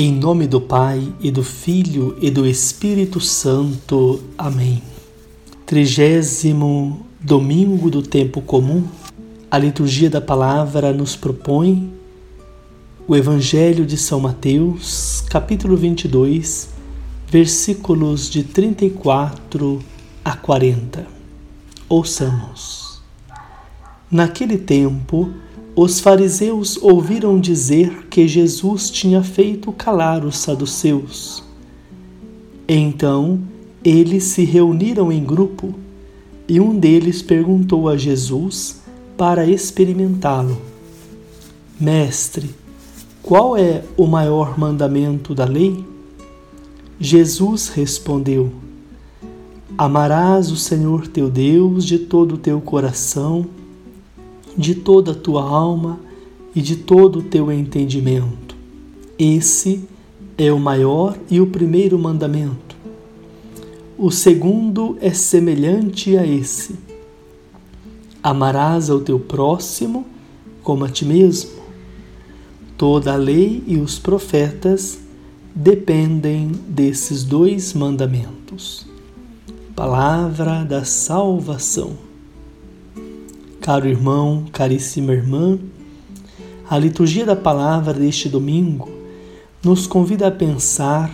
Em nome do Pai e do Filho e do Espírito Santo. Amém. Trigésimo domingo do tempo comum, a liturgia da palavra nos propõe o Evangelho de São Mateus, capítulo 22, versículos de 34 a 40. Ouçamos. Naquele tempo, os fariseus ouviram dizer que Jesus tinha feito calar os saduceus. Então eles se reuniram em grupo e um deles perguntou a Jesus para experimentá-lo: Mestre, qual é o maior mandamento da lei? Jesus respondeu: Amarás o Senhor teu Deus de todo o teu coração de toda a tua alma e de todo o teu entendimento. Esse é o maior e o primeiro mandamento. O segundo é semelhante a esse: Amarás ao teu próximo como a ti mesmo. Toda a lei e os profetas dependem desses dois mandamentos. Palavra da salvação. Caro irmão, caríssima irmã, a liturgia da palavra deste domingo nos convida a pensar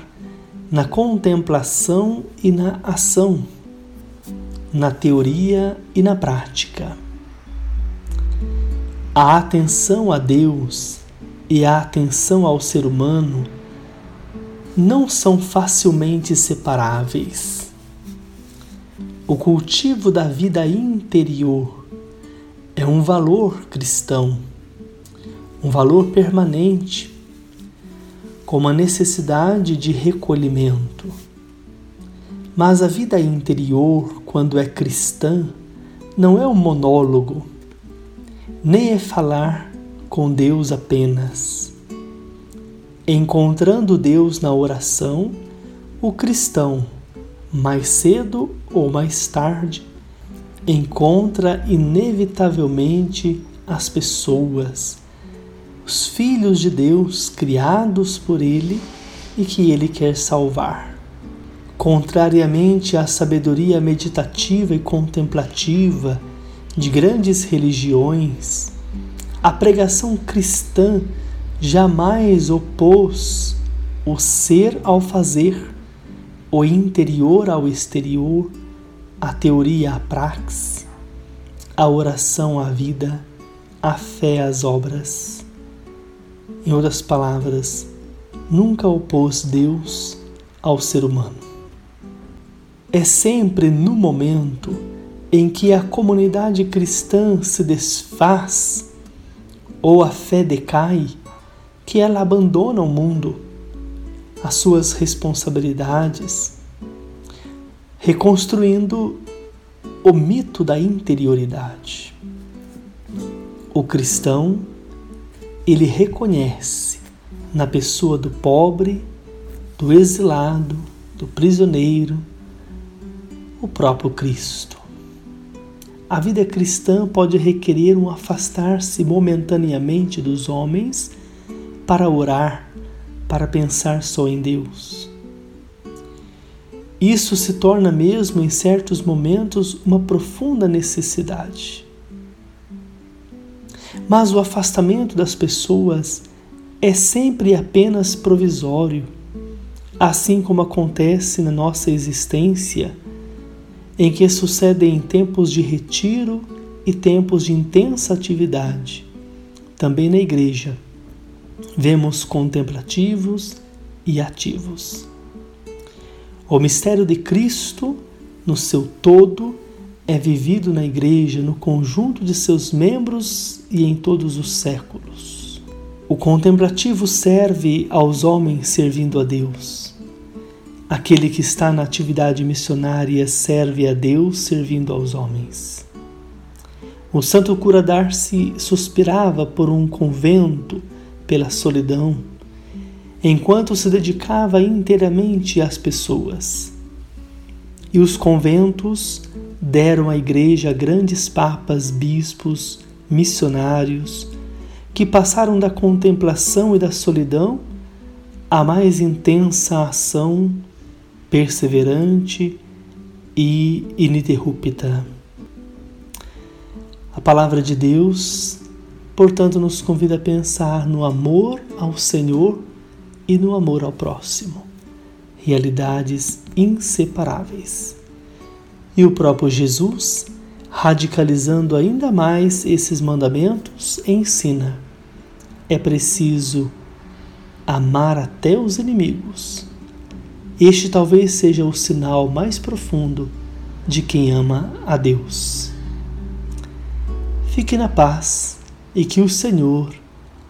na contemplação e na ação, na teoria e na prática. A atenção a Deus e a atenção ao ser humano não são facilmente separáveis. O cultivo da vida interior é um valor cristão, um valor permanente, com uma necessidade de recolhimento. Mas a vida interior, quando é cristã, não é um monólogo, nem é falar com Deus apenas. Encontrando Deus na oração, o cristão, mais cedo ou mais tarde, encontra inevitavelmente as pessoas, os filhos de Deus criados por Ele e que Ele quer salvar. Contrariamente à sabedoria meditativa e contemplativa de grandes religiões, a pregação cristã jamais opôs o ser ao fazer, o interior ao exterior a teoria à praxe, a oração à vida, a fé às obras. Em outras palavras, nunca opôs Deus ao ser humano. É sempre no momento em que a comunidade cristã se desfaz ou a fé decai que ela abandona o mundo, as suas responsabilidades, reconstruindo o mito da interioridade. O cristão, ele reconhece na pessoa do pobre, do exilado, do prisioneiro, o próprio Cristo. A vida cristã pode requerer um afastar-se momentaneamente dos homens para orar, para pensar só em Deus. Isso se torna mesmo em certos momentos uma profunda necessidade. Mas o afastamento das pessoas é sempre apenas provisório, assim como acontece na nossa existência, em que sucedem tempos de retiro e tempos de intensa atividade. Também na igreja, vemos contemplativos e ativos. O mistério de Cristo, no seu todo, é vivido na Igreja, no conjunto de seus membros e em todos os séculos. O contemplativo serve aos homens servindo a Deus. Aquele que está na atividade missionária serve a Deus servindo aos homens. O santo cura Darcy suspirava por um convento, pela solidão, enquanto se dedicava inteiramente às pessoas. E os conventos deram à Igreja grandes papas, bispos, missionários, que passaram da contemplação e da solidão a mais intensa ação perseverante e ininterrupta. A palavra de Deus, portanto, nos convida a pensar no amor ao Senhor e no amor ao próximo, realidades inseparáveis. E o próprio Jesus, radicalizando ainda mais esses mandamentos, ensina: é preciso amar até os inimigos. Este talvez seja o sinal mais profundo de quem ama a Deus. Fique na paz e que o Senhor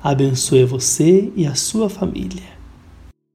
abençoe você e a sua família.